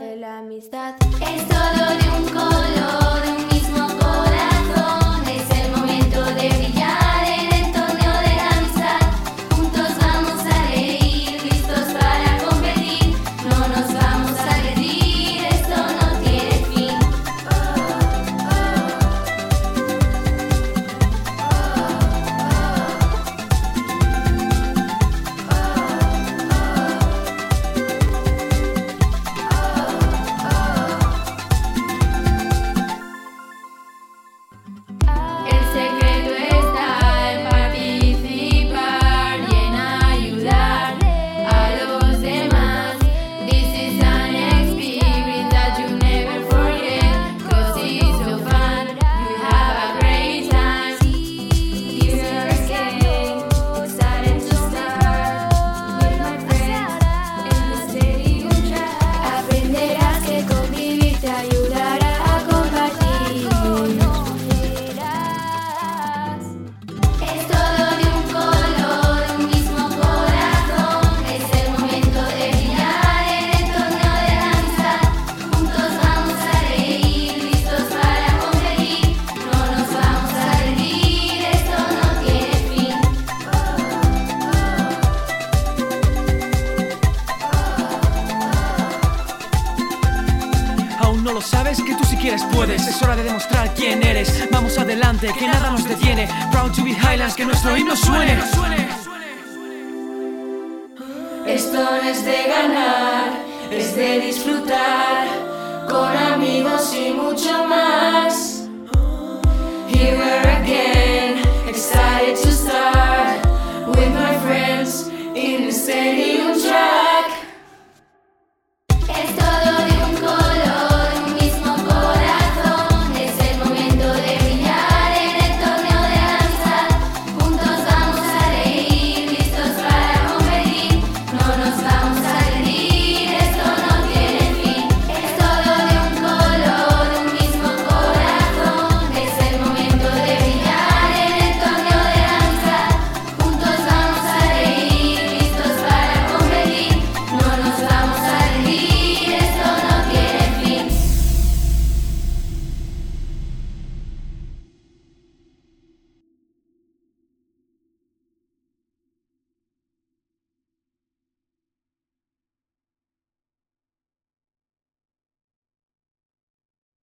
de la amistad. Es todo de un lo sabes, que tú si quieres puedes. Es hora de demostrar quién eres. Vamos adelante, que nada nos detiene. Proud to be Highlands, que nuestro himno suene. Esto no es de ganar, es de disfrutar con amigos y mucho más. Here we're again, excited to start with my friends in the stadium.